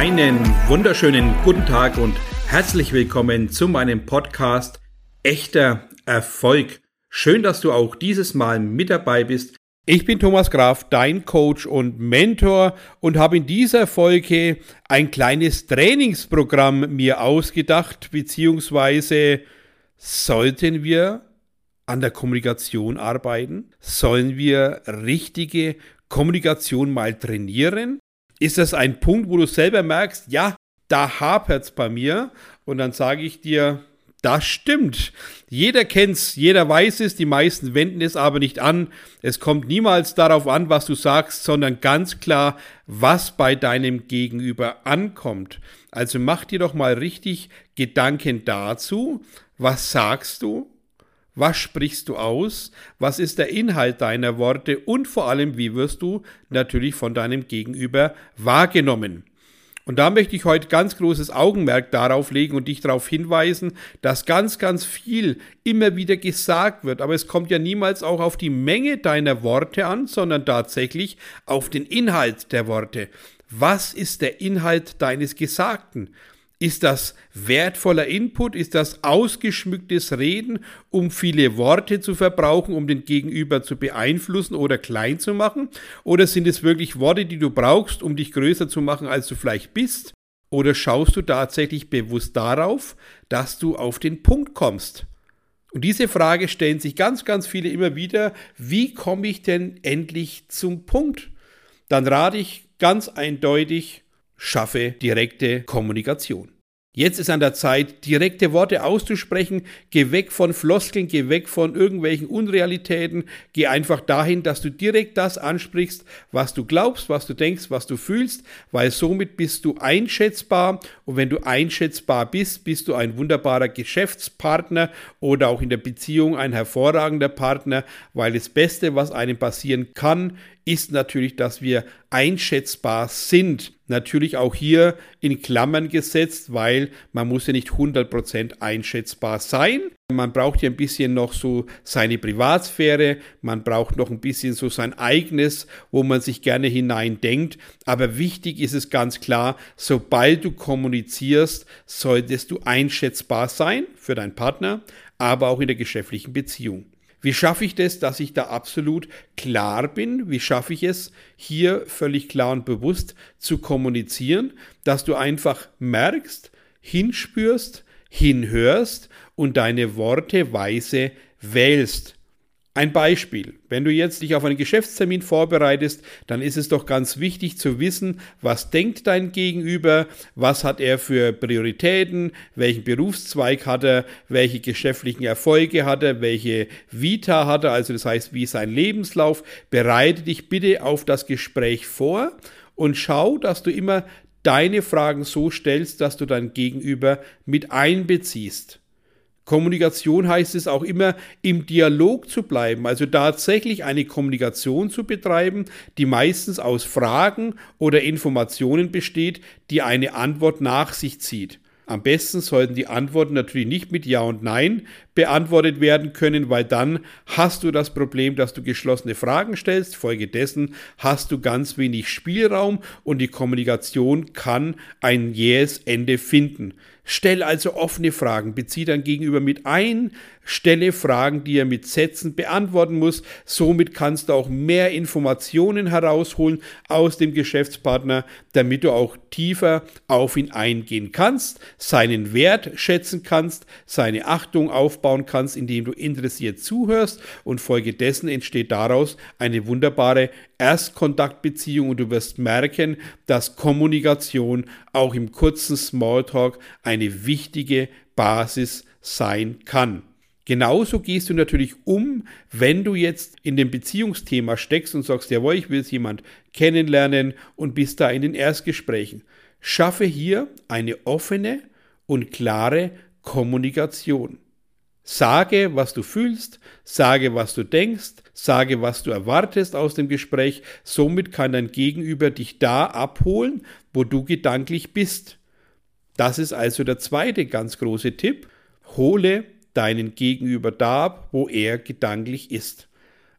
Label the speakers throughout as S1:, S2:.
S1: Einen wunderschönen guten Tag und herzlich willkommen zu meinem Podcast Echter Erfolg. Schön, dass du auch dieses Mal mit dabei bist. Ich bin Thomas Graf, dein Coach und Mentor und habe in dieser Folge ein kleines Trainingsprogramm mir ausgedacht, beziehungsweise sollten wir an der Kommunikation arbeiten? Sollen wir richtige Kommunikation mal trainieren? Ist das ein Punkt, wo du selber merkst, ja, da hapert es bei mir? Und dann sage ich dir, das stimmt. Jeder kennt's, jeder weiß es, die meisten wenden es aber nicht an. Es kommt niemals darauf an, was du sagst, sondern ganz klar, was bei deinem Gegenüber ankommt. Also mach dir doch mal richtig Gedanken dazu. Was sagst du? Was sprichst du aus? Was ist der Inhalt deiner Worte? Und vor allem, wie wirst du natürlich von deinem Gegenüber wahrgenommen? Und da möchte ich heute ganz großes Augenmerk darauf legen und dich darauf hinweisen, dass ganz, ganz viel immer wieder gesagt wird. Aber es kommt ja niemals auch auf die Menge deiner Worte an, sondern tatsächlich auf den Inhalt der Worte. Was ist der Inhalt deines Gesagten? Ist das wertvoller Input? Ist das ausgeschmücktes Reden, um viele Worte zu verbrauchen, um den Gegenüber zu beeinflussen oder klein zu machen? Oder sind es wirklich Worte, die du brauchst, um dich größer zu machen, als du vielleicht bist? Oder schaust du tatsächlich bewusst darauf, dass du auf den Punkt kommst? Und diese Frage stellen sich ganz, ganz viele immer wieder. Wie komme ich denn endlich zum Punkt? Dann rate ich ganz eindeutig, schaffe direkte Kommunikation. Jetzt ist an der Zeit, direkte Worte auszusprechen. Geh weg von Floskeln, geh weg von irgendwelchen Unrealitäten. Geh einfach dahin, dass du direkt das ansprichst, was du glaubst, was du denkst, was du fühlst, weil somit bist du einschätzbar. Und wenn du einschätzbar bist, bist du ein wunderbarer Geschäftspartner oder auch in der Beziehung ein hervorragender Partner, weil das Beste, was einem passieren kann, ist natürlich, dass wir einschätzbar sind. Natürlich auch hier in Klammern gesetzt, weil man muss ja nicht 100% einschätzbar sein. Man braucht ja ein bisschen noch so seine Privatsphäre, man braucht noch ein bisschen so sein eigenes, wo man sich gerne hineindenkt. Aber wichtig ist es ganz klar, sobald du kommunizierst, solltest du einschätzbar sein für deinen Partner, aber auch in der geschäftlichen Beziehung. Wie schaffe ich das, dass ich da absolut klar bin? Wie schaffe ich es, hier völlig klar und bewusst zu kommunizieren, dass du einfach merkst, hinspürst, hinhörst und deine Worte weise wählst. Ein Beispiel. Wenn du jetzt dich auf einen Geschäftstermin vorbereitest, dann ist es doch ganz wichtig zu wissen, was denkt dein Gegenüber, was hat er für Prioritäten, welchen Berufszweig hat er, welche geschäftlichen Erfolge hat er, welche Vita hat er, also das heißt, wie ist sein Lebenslauf. Bereite dich bitte auf das Gespräch vor und schau, dass du immer deine Fragen so stellst, dass du dein Gegenüber mit einbeziehst. Kommunikation heißt es auch immer, im Dialog zu bleiben, also tatsächlich eine Kommunikation zu betreiben, die meistens aus Fragen oder Informationen besteht, die eine Antwort nach sich zieht. Am besten sollten die Antworten natürlich nicht mit Ja und Nein beantwortet werden können, weil dann hast du das Problem, dass du geschlossene Fragen stellst. Folgedessen hast du ganz wenig Spielraum und die Kommunikation kann ein jähes Ende finden. Stell also offene Fragen, bezieh dein Gegenüber mit ein, stelle Fragen, die er mit Sätzen beantworten muss. Somit kannst du auch mehr Informationen herausholen aus dem Geschäftspartner, damit du auch tiefer auf ihn eingehen kannst, seinen Wert schätzen kannst, seine Achtung aufbauen kannst, indem du interessiert zuhörst und folgedessen entsteht daraus eine wunderbare Erstkontaktbeziehung und du wirst merken, dass Kommunikation auch im kurzen Smalltalk eine wichtige Basis sein kann. Genauso gehst du natürlich um, wenn du jetzt in dem Beziehungsthema steckst und sagst, jawohl, ich will jemand kennenlernen und bist da in den Erstgesprächen. Schaffe hier eine offene und klare Kommunikation. Sage, was du fühlst, sage, was du denkst, sage, was du erwartest aus dem Gespräch. Somit kann dein Gegenüber dich da abholen, wo du gedanklich bist. Das ist also der zweite ganz große Tipp. Hole deinen Gegenüber da wo er gedanklich ist.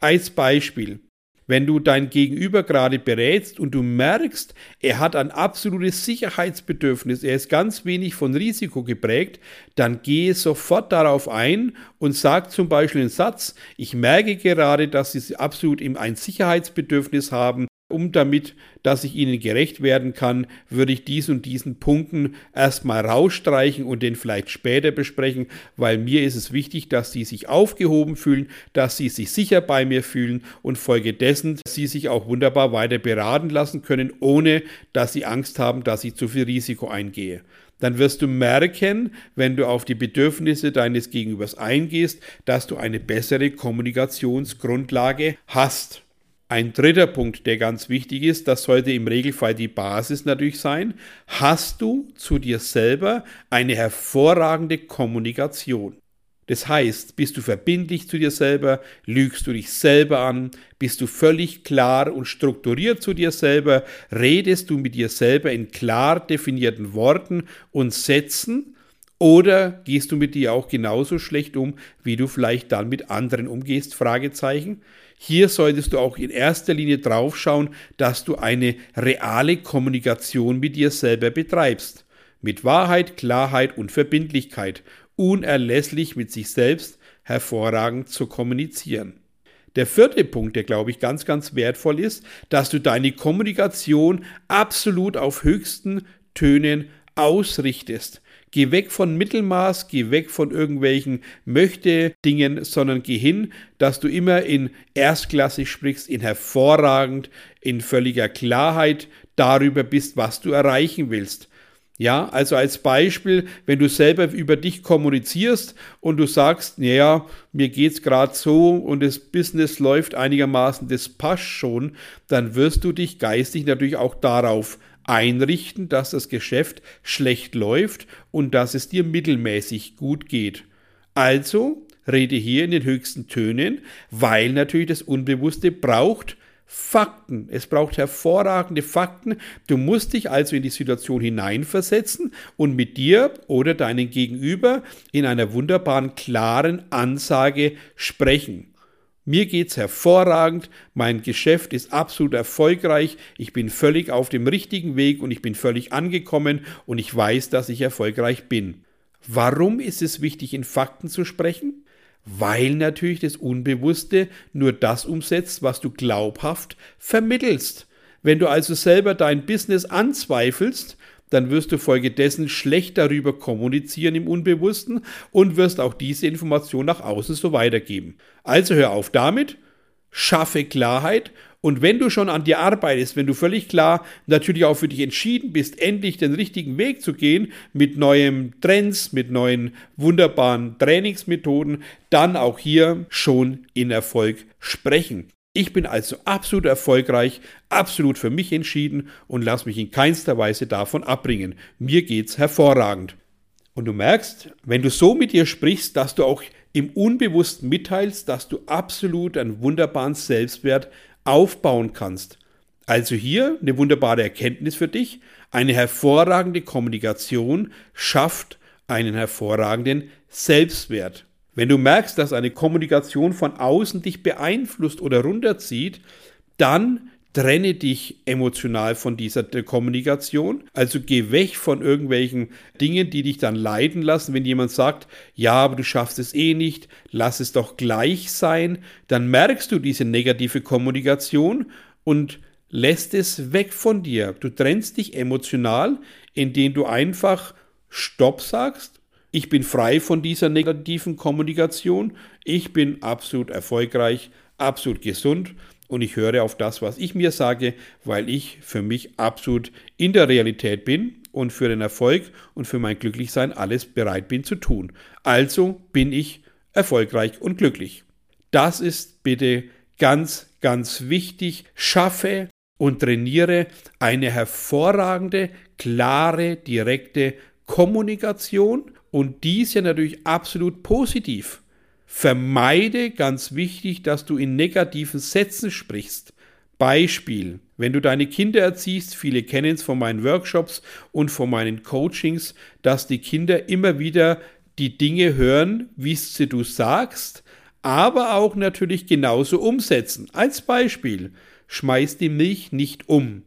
S1: Als Beispiel. Wenn du dein Gegenüber gerade berätst und du merkst, er hat ein absolutes Sicherheitsbedürfnis, er ist ganz wenig von Risiko geprägt, dann gehe sofort darauf ein und sag zum Beispiel einen Satz, ich merke gerade, dass Sie absolut ein Sicherheitsbedürfnis haben, um damit, dass ich ihnen gerecht werden kann, würde ich dies und diesen Punkten erstmal rausstreichen und den vielleicht später besprechen, weil mir ist es wichtig, dass sie sich aufgehoben fühlen, dass sie sich sicher bei mir fühlen und folgedessen sie sich auch wunderbar weiter beraten lassen können, ohne dass sie Angst haben, dass ich zu viel Risiko eingehe dann wirst du merken, wenn du auf die Bedürfnisse deines Gegenübers eingehst, dass du eine bessere Kommunikationsgrundlage hast. Ein dritter Punkt, der ganz wichtig ist, das sollte im Regelfall die Basis natürlich sein, hast du zu dir selber eine hervorragende Kommunikation. Das heißt, bist du verbindlich zu dir selber, lügst du dich selber an, bist du völlig klar und strukturiert zu dir selber, redest du mit dir selber in klar definierten Worten und Sätzen oder gehst du mit dir auch genauso schlecht um, wie du vielleicht dann mit anderen umgehst? Fragezeichen. Hier solltest du auch in erster Linie drauf schauen, dass du eine reale Kommunikation mit dir selber betreibst. Mit Wahrheit, Klarheit und Verbindlichkeit. Unerlässlich mit sich selbst hervorragend zu kommunizieren. Der vierte Punkt, der glaube ich ganz, ganz wertvoll ist, dass du deine Kommunikation absolut auf höchsten Tönen ausrichtest. Geh weg von Mittelmaß, geh weg von irgendwelchen Möchte-Dingen, sondern geh hin, dass du immer in erstklassig sprichst, in hervorragend, in völliger Klarheit darüber bist, was du erreichen willst. Ja, also als Beispiel, wenn du selber über dich kommunizierst und du sagst, naja, mir geht's gerade so und das Business läuft einigermaßen, das passt schon, dann wirst du dich geistig natürlich auch darauf einrichten, dass das Geschäft schlecht läuft und dass es dir mittelmäßig gut geht. Also rede hier in den höchsten Tönen, weil natürlich das Unbewusste braucht Fakten. Es braucht hervorragende Fakten. Du musst dich also in die Situation hineinversetzen und mit dir oder deinen Gegenüber in einer wunderbaren, klaren Ansage sprechen. Mir geht's hervorragend, mein Geschäft ist absolut erfolgreich, ich bin völlig auf dem richtigen Weg und ich bin völlig angekommen und ich weiß, dass ich erfolgreich bin. Warum ist es wichtig, in Fakten zu sprechen? Weil natürlich das Unbewusste nur das umsetzt, was du glaubhaft vermittelst. Wenn du also selber dein Business anzweifelst, dann wirst du folgedessen schlecht darüber kommunizieren im Unbewussten und wirst auch diese Information nach außen so weitergeben. Also hör auf damit, schaffe Klarheit und wenn du schon an dir arbeitest, wenn du völlig klar natürlich auch für dich entschieden bist, endlich den richtigen Weg zu gehen, mit neuen Trends, mit neuen wunderbaren Trainingsmethoden, dann auch hier schon in Erfolg sprechen. Ich bin also absolut erfolgreich, absolut für mich entschieden und lasse mich in keinster Weise davon abbringen. Mir geht's hervorragend. Und du merkst, wenn du so mit dir sprichst, dass du auch im Unbewussten mitteilst, dass du absolut einen wunderbaren Selbstwert aufbauen kannst. Also hier eine wunderbare Erkenntnis für dich. Eine hervorragende Kommunikation schafft einen hervorragenden Selbstwert. Wenn du merkst, dass eine Kommunikation von außen dich beeinflusst oder runterzieht, dann trenne dich emotional von dieser Kommunikation. Also geh weg von irgendwelchen Dingen, die dich dann leiden lassen. Wenn jemand sagt, ja, aber du schaffst es eh nicht, lass es doch gleich sein, dann merkst du diese negative Kommunikation und lässt es weg von dir. Du trennst dich emotional, indem du einfach Stopp sagst ich bin frei von dieser negativen Kommunikation. Ich bin absolut erfolgreich, absolut gesund und ich höre auf das, was ich mir sage, weil ich für mich absolut in der Realität bin und für den Erfolg und für mein Glücklichsein alles bereit bin zu tun. Also bin ich erfolgreich und glücklich. Das ist bitte ganz, ganz wichtig. Schaffe und trainiere eine hervorragende, klare, direkte Kommunikation und dies ja natürlich absolut positiv. Vermeide ganz wichtig, dass du in negativen Sätzen sprichst. Beispiel, wenn du deine Kinder erziehst, viele kennen es von meinen Workshops und von meinen Coachings, dass die Kinder immer wieder die Dinge hören, wie sie du sagst, aber auch natürlich genauso umsetzen. Als Beispiel, schmeiß die Milch nicht um.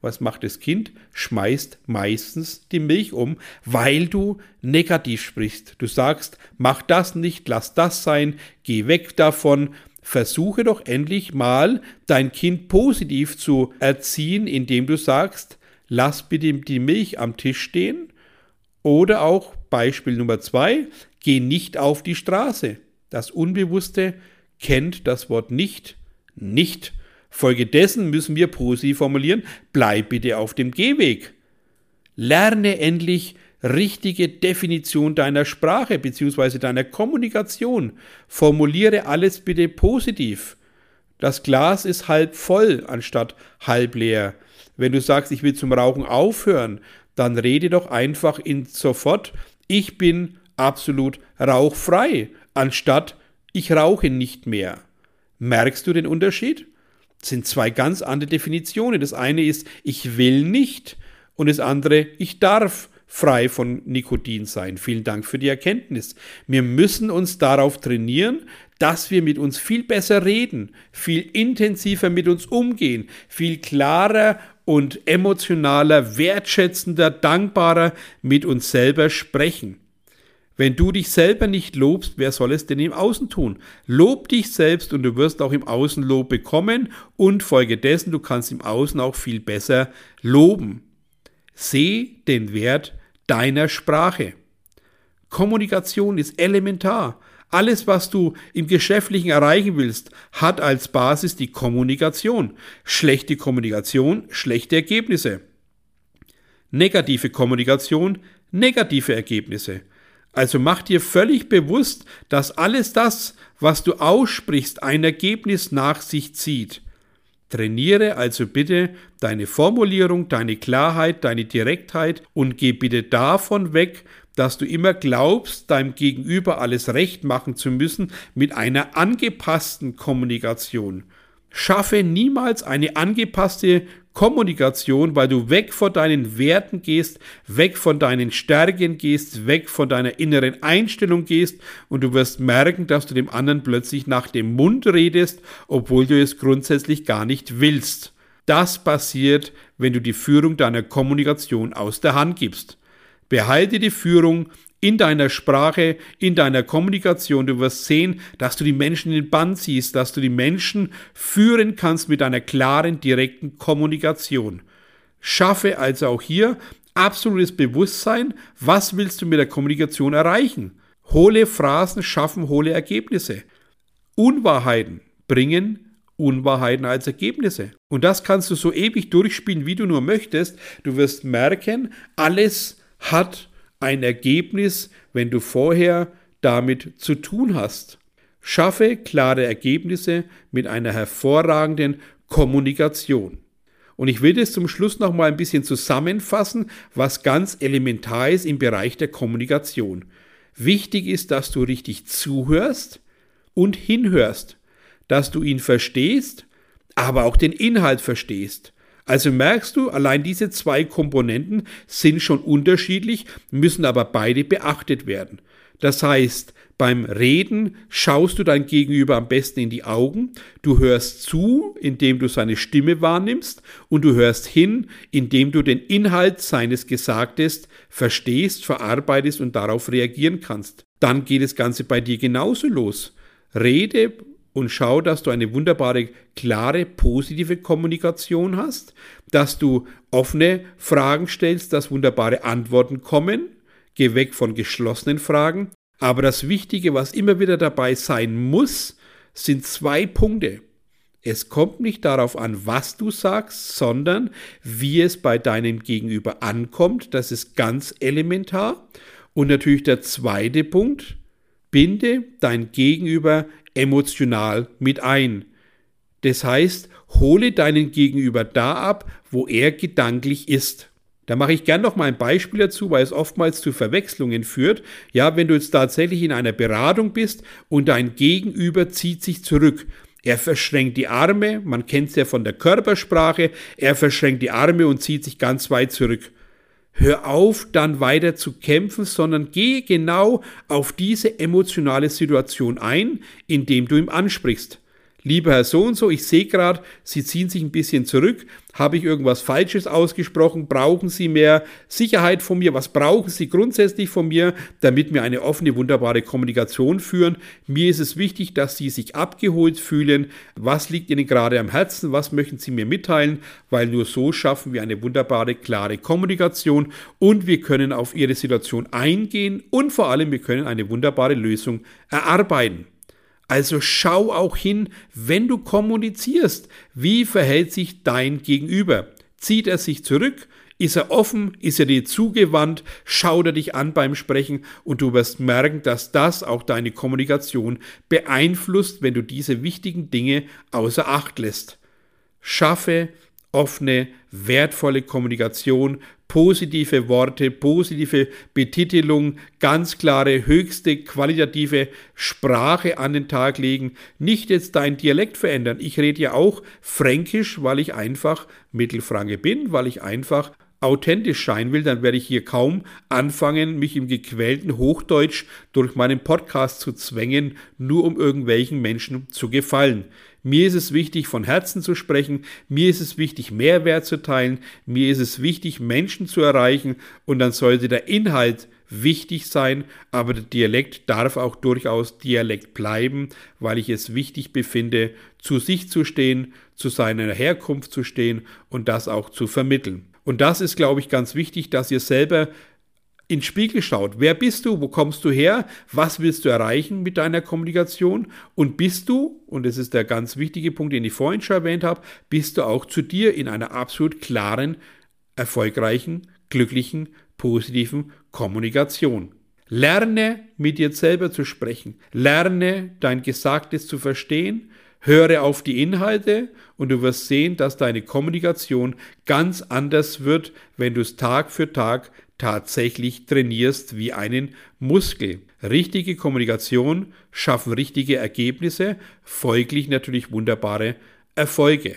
S1: Was macht das Kind? Schmeißt meistens die Milch um, weil du negativ sprichst. Du sagst, mach das nicht, lass das sein, geh weg davon. Versuche doch endlich mal dein Kind positiv zu erziehen, indem du sagst, lass bitte die Milch am Tisch stehen. Oder auch Beispiel Nummer zwei, geh nicht auf die Straße. Das Unbewusste kennt das Wort nicht, nicht. Folgedessen müssen wir positiv formulieren, bleib bitte auf dem Gehweg. Lerne endlich richtige Definition deiner Sprache bzw. deiner Kommunikation. Formuliere alles bitte positiv. Das Glas ist halb voll anstatt halb leer. Wenn du sagst, ich will zum Rauchen aufhören, dann rede doch einfach in sofort, ich bin absolut rauchfrei, anstatt ich rauche nicht mehr. Merkst du den Unterschied? Sind zwei ganz andere Definitionen. Das eine ist, ich will nicht und das andere, ich darf frei von Nikotin sein. Vielen Dank für die Erkenntnis. Wir müssen uns darauf trainieren, dass wir mit uns viel besser reden, viel intensiver mit uns umgehen, viel klarer und emotionaler, wertschätzender, dankbarer mit uns selber sprechen. Wenn du dich selber nicht lobst, wer soll es denn im Außen tun? Lob dich selbst und du wirst auch im Außen Lob bekommen und folgedessen, du kannst im Außen auch viel besser loben. Seh den Wert deiner Sprache. Kommunikation ist elementar. Alles, was du im Geschäftlichen erreichen willst, hat als Basis die Kommunikation. Schlechte Kommunikation, schlechte Ergebnisse. Negative Kommunikation, negative Ergebnisse. Also mach dir völlig bewusst, dass alles das, was du aussprichst, ein Ergebnis nach sich zieht. Trainiere also bitte deine Formulierung, deine Klarheit, deine Direktheit und geh bitte davon weg, dass du immer glaubst, deinem Gegenüber alles recht machen zu müssen mit einer angepassten Kommunikation. Schaffe niemals eine angepasste Kommunikation, weil du weg von deinen Werten gehst, weg von deinen Stärken gehst, weg von deiner inneren Einstellung gehst und du wirst merken, dass du dem anderen plötzlich nach dem Mund redest, obwohl du es grundsätzlich gar nicht willst. Das passiert, wenn du die Führung deiner Kommunikation aus der Hand gibst. Behalte die Führung, in deiner Sprache, in deiner Kommunikation. Du wirst sehen, dass du die Menschen in den Bann ziehst, dass du die Menschen führen kannst mit einer klaren, direkten Kommunikation. Schaffe also auch hier absolutes Bewusstsein, was willst du mit der Kommunikation erreichen. Hohle Phrasen schaffen hohle Ergebnisse. Unwahrheiten bringen Unwahrheiten als Ergebnisse. Und das kannst du so ewig durchspielen, wie du nur möchtest. Du wirst merken, alles hat ein Ergebnis, wenn du vorher damit zu tun hast. Schaffe klare Ergebnisse mit einer hervorragenden Kommunikation. Und ich will es zum Schluss noch mal ein bisschen zusammenfassen, was ganz elementar ist im Bereich der Kommunikation. Wichtig ist, dass du richtig zuhörst und hinhörst, dass du ihn verstehst, aber auch den Inhalt verstehst. Also merkst du, allein diese zwei Komponenten sind schon unterschiedlich, müssen aber beide beachtet werden. Das heißt, beim Reden schaust du dein Gegenüber am besten in die Augen, du hörst zu, indem du seine Stimme wahrnimmst und du hörst hin, indem du den Inhalt seines Gesagtes verstehst, verarbeitest und darauf reagieren kannst. Dann geht das Ganze bei dir genauso los. Rede und schau, dass du eine wunderbare, klare, positive Kommunikation hast, dass du offene Fragen stellst, dass wunderbare Antworten kommen. Geh weg von geschlossenen Fragen. Aber das Wichtige, was immer wieder dabei sein muss, sind zwei Punkte. Es kommt nicht darauf an, was du sagst, sondern wie es bei deinem Gegenüber ankommt. Das ist ganz elementar. Und natürlich der zweite Punkt, binde dein Gegenüber emotional mit ein. Das heißt, hole deinen Gegenüber da ab, wo er gedanklich ist. Da mache ich gern noch mal ein Beispiel dazu, weil es oftmals zu Verwechslungen führt. Ja, wenn du jetzt tatsächlich in einer Beratung bist und dein Gegenüber zieht sich zurück. Er verschränkt die Arme, man kennt es ja von der Körpersprache, er verschränkt die Arme und zieht sich ganz weit zurück. Hör auf, dann weiter zu kämpfen, sondern geh genau auf diese emotionale Situation ein, indem du ihm ansprichst lieber Herr so und so, ich sehe gerade, Sie ziehen sich ein bisschen zurück. Habe ich irgendwas Falsches ausgesprochen? Brauchen Sie mehr Sicherheit von mir? Was brauchen Sie grundsätzlich von mir, damit wir eine offene, wunderbare Kommunikation führen? Mir ist es wichtig, dass Sie sich abgeholt fühlen. Was liegt Ihnen gerade am Herzen? Was möchten Sie mir mitteilen? Weil nur so schaffen wir eine wunderbare, klare Kommunikation und wir können auf Ihre Situation eingehen und vor allem wir können eine wunderbare Lösung erarbeiten. Also schau auch hin, wenn du kommunizierst, wie verhält sich dein Gegenüber? Zieht er sich zurück? Ist er offen? Ist er dir zugewandt? Schaut er dich an beim Sprechen und du wirst merken, dass das auch deine Kommunikation beeinflusst, wenn du diese wichtigen Dinge außer Acht lässt. Schaffe offene, wertvolle Kommunikation, positive Worte, positive Betitelung, ganz klare, höchste qualitative Sprache an den Tag legen. Nicht jetzt dein Dialekt verändern. Ich rede ja auch Fränkisch, weil ich einfach Mittelfranke bin, weil ich einfach authentisch sein will, dann werde ich hier kaum anfangen, mich im gequälten Hochdeutsch durch meinen Podcast zu zwängen, nur um irgendwelchen Menschen zu gefallen. Mir ist es wichtig, von Herzen zu sprechen. Mir ist es wichtig, Mehrwert zu teilen. Mir ist es wichtig, Menschen zu erreichen. Und dann sollte der Inhalt wichtig sein, aber der Dialekt darf auch durchaus Dialekt bleiben, weil ich es wichtig befinde, zu sich zu stehen, zu seiner Herkunft zu stehen und das auch zu vermitteln. Und das ist, glaube ich, ganz wichtig, dass ihr selber in Spiegel schaut. Wer bist du? Wo kommst du her? Was willst du erreichen mit deiner Kommunikation? Und bist du, und das ist der ganz wichtige Punkt, den ich vorhin schon erwähnt habe, bist du auch zu dir in einer absolut klaren, erfolgreichen, glücklichen, positiven Kommunikation. Lerne mit dir selber zu sprechen. Lerne dein Gesagtes zu verstehen. Höre auf die Inhalte und du wirst sehen, dass deine Kommunikation ganz anders wird, wenn du es Tag für Tag tatsächlich trainierst wie einen Muskel. Richtige Kommunikation schaffen richtige Ergebnisse, folglich natürlich wunderbare Erfolge.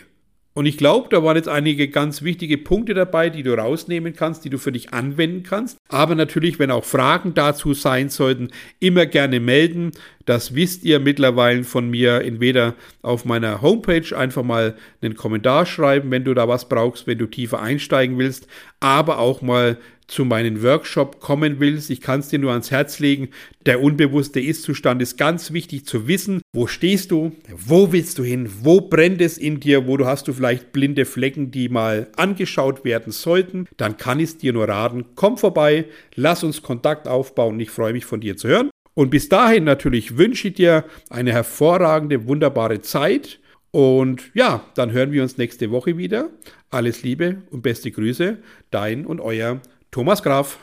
S1: Und ich glaube, da waren jetzt einige ganz wichtige Punkte dabei, die du rausnehmen kannst, die du für dich anwenden kannst. Aber natürlich, wenn auch Fragen dazu sein sollten, immer gerne melden. Das wisst ihr mittlerweile von mir, entweder auf meiner Homepage einfach mal einen Kommentar schreiben, wenn du da was brauchst, wenn du tiefer einsteigen willst, aber auch mal zu meinem Workshop kommen willst, ich kann es dir nur ans Herz legen. Der unbewusste Ist-Zustand ist ganz wichtig zu wissen. Wo stehst du? Wo willst du hin? Wo brennt es in dir? Wo du hast du vielleicht blinde Flecken, die mal angeschaut werden sollten? Dann kann ich es dir nur raten. Komm vorbei, lass uns Kontakt aufbauen. Ich freue mich von dir zu hören. Und bis dahin natürlich wünsche ich dir eine hervorragende, wunderbare Zeit. Und ja, dann hören wir uns nächste Woche wieder. Alles Liebe und beste Grüße, dein und euer Thomas Graf.